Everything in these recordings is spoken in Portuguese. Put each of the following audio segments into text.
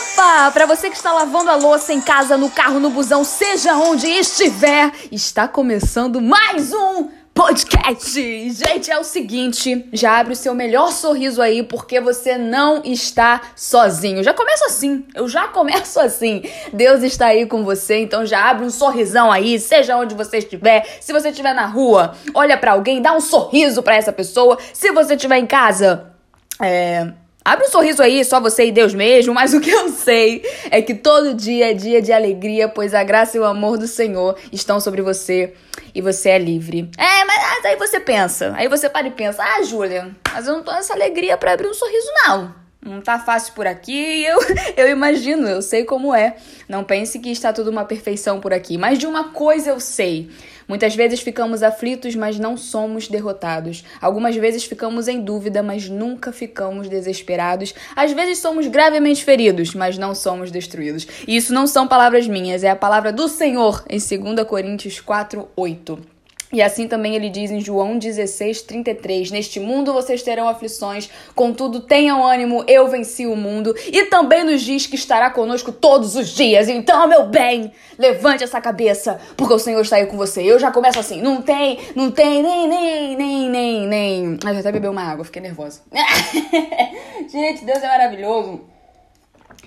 Opa! Para você que está lavando a louça em casa, no carro, no busão, seja onde estiver, está começando mais um podcast. Gente, é o seguinte, já abre o seu melhor sorriso aí porque você não está sozinho. Já começo assim, eu já começo assim. Deus está aí com você, então já abre um sorrisão aí, seja onde você estiver. Se você estiver na rua, olha para alguém, dá um sorriso para essa pessoa. Se você estiver em casa, é, Abre um sorriso aí, só você e Deus mesmo, mas o que eu sei é que todo dia é dia de alegria, pois a graça e o amor do Senhor estão sobre você e você é livre. É, mas aí você pensa, aí você para e pensa: ah, Júlia, mas eu não tô nessa alegria para abrir um sorriso, não. Não tá fácil por aqui, eu, eu imagino, eu sei como é. Não pense que está tudo uma perfeição por aqui, mas de uma coisa eu sei. Muitas vezes ficamos aflitos, mas não somos derrotados. Algumas vezes ficamos em dúvida, mas nunca ficamos desesperados. Às vezes somos gravemente feridos, mas não somos destruídos. E isso não são palavras minhas, é a palavra do Senhor em 2 Coríntios 4, 8. E assim também ele diz em João 16, 33: Neste mundo vocês terão aflições, contudo tenham ânimo, eu venci o mundo. E também nos diz que estará conosco todos os dias. Então, meu bem, levante essa cabeça, porque o Senhor está aí com você. Eu já começo assim: não tem, não tem, nem, nem, nem, nem, nem. Mas eu até bebi uma água, fiquei nervosa. Gente, Deus é maravilhoso.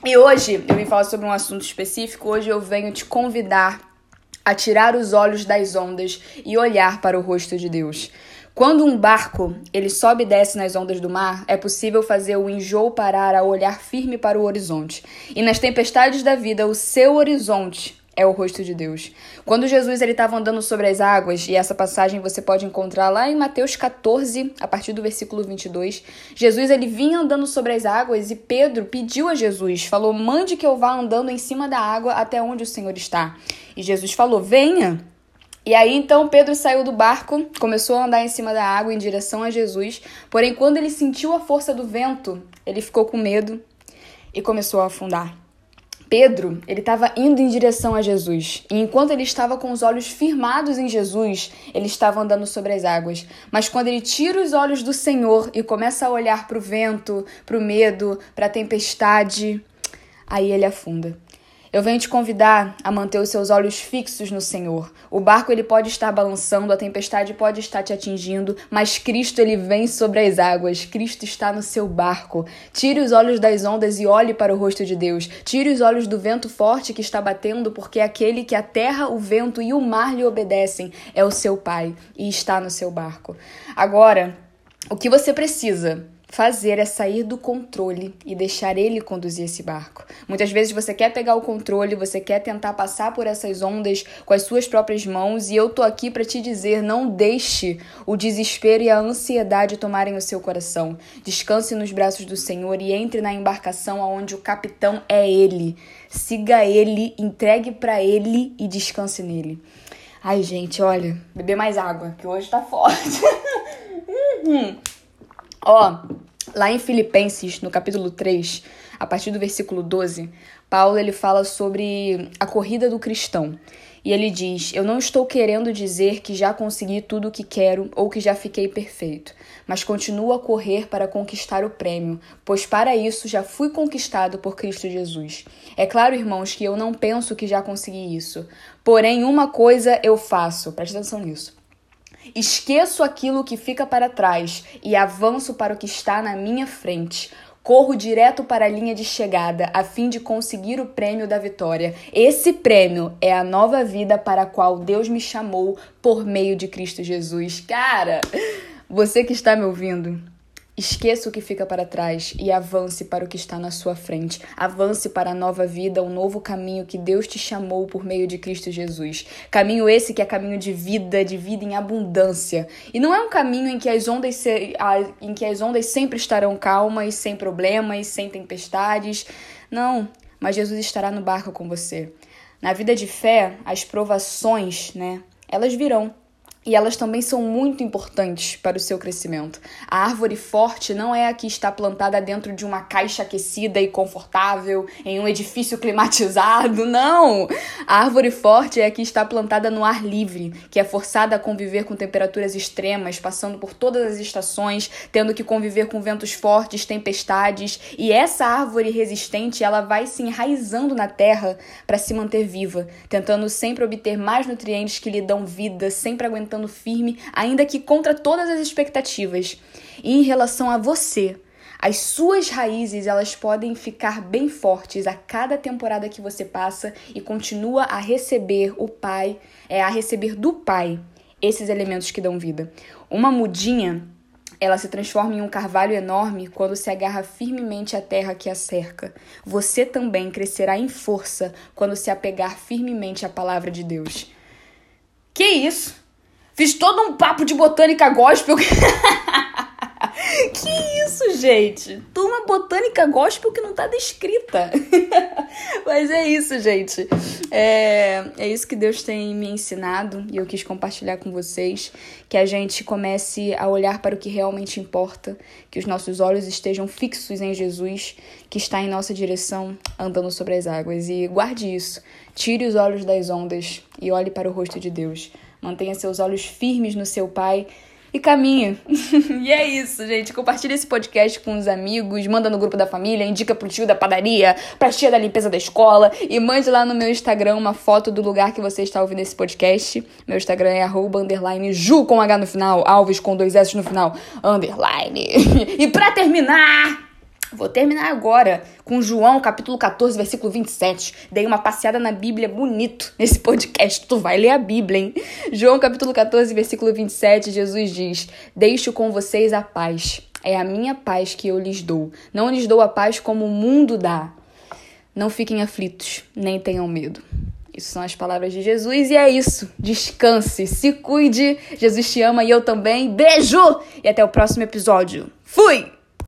E hoje eu vim falar sobre um assunto específico. Hoje eu venho te convidar a tirar os olhos das ondas e olhar para o rosto de Deus. Quando um barco ele sobe e desce nas ondas do mar, é possível fazer o enjoo parar a olhar firme para o horizonte. E nas tempestades da vida, o seu horizonte é o rosto de Deus. Quando Jesus ele estava andando sobre as águas, e essa passagem você pode encontrar lá em Mateus 14, a partir do versículo 22, Jesus ele vinha andando sobre as águas e Pedro pediu a Jesus, falou: "Mande que eu vá andando em cima da água até onde o Senhor está". E Jesus falou: "Venha". E aí então Pedro saiu do barco, começou a andar em cima da água em direção a Jesus, porém quando ele sentiu a força do vento, ele ficou com medo e começou a afundar. Pedro, ele estava indo em direção a Jesus. E enquanto ele estava com os olhos firmados em Jesus, ele estava andando sobre as águas. Mas quando ele tira os olhos do Senhor e começa a olhar para o vento, para o medo, para a tempestade, aí ele afunda. Eu venho te convidar a manter os seus olhos fixos no Senhor. O barco ele pode estar balançando, a tempestade pode estar te atingindo, mas Cristo ele vem sobre as águas. Cristo está no seu barco. Tire os olhos das ondas e olhe para o rosto de Deus. Tire os olhos do vento forte que está batendo, porque aquele que a terra, o vento e o mar lhe obedecem é o seu Pai e está no seu barco. Agora, o que você precisa fazer é sair do controle e deixar ele conduzir esse barco. Muitas vezes você quer pegar o controle, você quer tentar passar por essas ondas com as suas próprias mãos, e eu tô aqui para te dizer: não deixe o desespero e a ansiedade tomarem o seu coração. Descanse nos braços do Senhor e entre na embarcação aonde o capitão é ele. Siga ele, entregue para ele e descanse nele. Ai, gente, olha, beber mais água, que hoje tá forte. uhum. Ó, lá em Filipenses, no capítulo 3, a partir do versículo 12, Paulo ele fala sobre a corrida do cristão. E ele diz: Eu não estou querendo dizer que já consegui tudo o que quero ou que já fiquei perfeito, mas continuo a correr para conquistar o prêmio, pois para isso já fui conquistado por Cristo Jesus. É claro, irmãos, que eu não penso que já consegui isso. Porém, uma coisa eu faço, preste atenção nisso. Esqueço aquilo que fica para trás e avanço para o que está na minha frente. Corro direto para a linha de chegada a fim de conseguir o prêmio da vitória. Esse prêmio é a nova vida para a qual Deus me chamou por meio de Cristo Jesus. Cara, você que está me ouvindo, Esqueça o que fica para trás e avance para o que está na sua frente. Avance para a nova vida, o um novo caminho que Deus te chamou por meio de Cristo Jesus. Caminho esse que é caminho de vida, de vida em abundância. E não é um caminho em que as ondas, se, em que as ondas sempre estarão calmas, sem problemas, sem tempestades. Não, mas Jesus estará no barco com você. Na vida de fé, as provações, né? Elas virão. E elas também são muito importantes para o seu crescimento. A árvore forte não é a que está plantada dentro de uma caixa aquecida e confortável, em um edifício climatizado, não! A árvore forte é a que está plantada no ar livre, que é forçada a conviver com temperaturas extremas, passando por todas as estações, tendo que conviver com ventos fortes, tempestades, e essa árvore resistente, ela vai se enraizando na terra para se manter viva, tentando sempre obter mais nutrientes que lhe dão vida, sempre aguentando firme, ainda que contra todas as expectativas. E em relação a você, as suas raízes, elas podem ficar bem fortes a cada temporada que você passa e continua a receber o pai, é a receber do pai esses elementos que dão vida. Uma mudinha, ela se transforma em um carvalho enorme quando se agarra firmemente à terra que a cerca. Você também crescerá em força quando se apegar firmemente à palavra de Deus. Que isso? Fiz todo um papo de botânica gospel. que isso, gente? Turma botânica gospel que não tá descrita. Mas é isso, gente. É, é isso que Deus tem me ensinado e eu quis compartilhar com vocês. Que a gente comece a olhar para o que realmente importa, que os nossos olhos estejam fixos em Jesus, que está em nossa direção, andando sobre as águas. E guarde isso. Tire os olhos das ondas e olhe para o rosto de Deus Mantenha seus olhos firmes no seu pai e caminha. e é isso, gente. Compartilha esse podcast com os amigos, manda no grupo da família, indica pro tio da padaria, pra tia da limpeza da escola e mande lá no meu Instagram uma foto do lugar que você está ouvindo esse podcast. Meu Instagram é arroba, underline, Ju com H no final, Alves com dois S no final, underline. e pra terminar... Vou terminar agora com João, capítulo 14, versículo 27. Dei uma passeada na Bíblia bonito nesse podcast. Tu vai ler a Bíblia, hein? João, capítulo 14, versículo 27, Jesus diz: Deixo com vocês a paz. É a minha paz que eu lhes dou. Não lhes dou a paz como o mundo dá. Não fiquem aflitos, nem tenham medo. Isso são as palavras de Jesus e é isso. Descanse, se cuide. Jesus te ama e eu também. Beijo! E até o próximo episódio. Fui!